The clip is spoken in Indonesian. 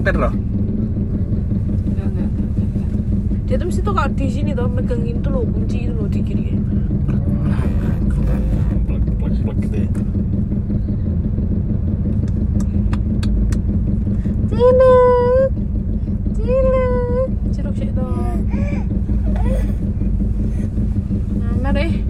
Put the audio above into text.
nyetir loh dia tuh mesti tuh kalau di sini tuh megangin tuh loh kunci itu loh di kiri Ciluk, ciluk, ciluk sih tuh. Nah, mari.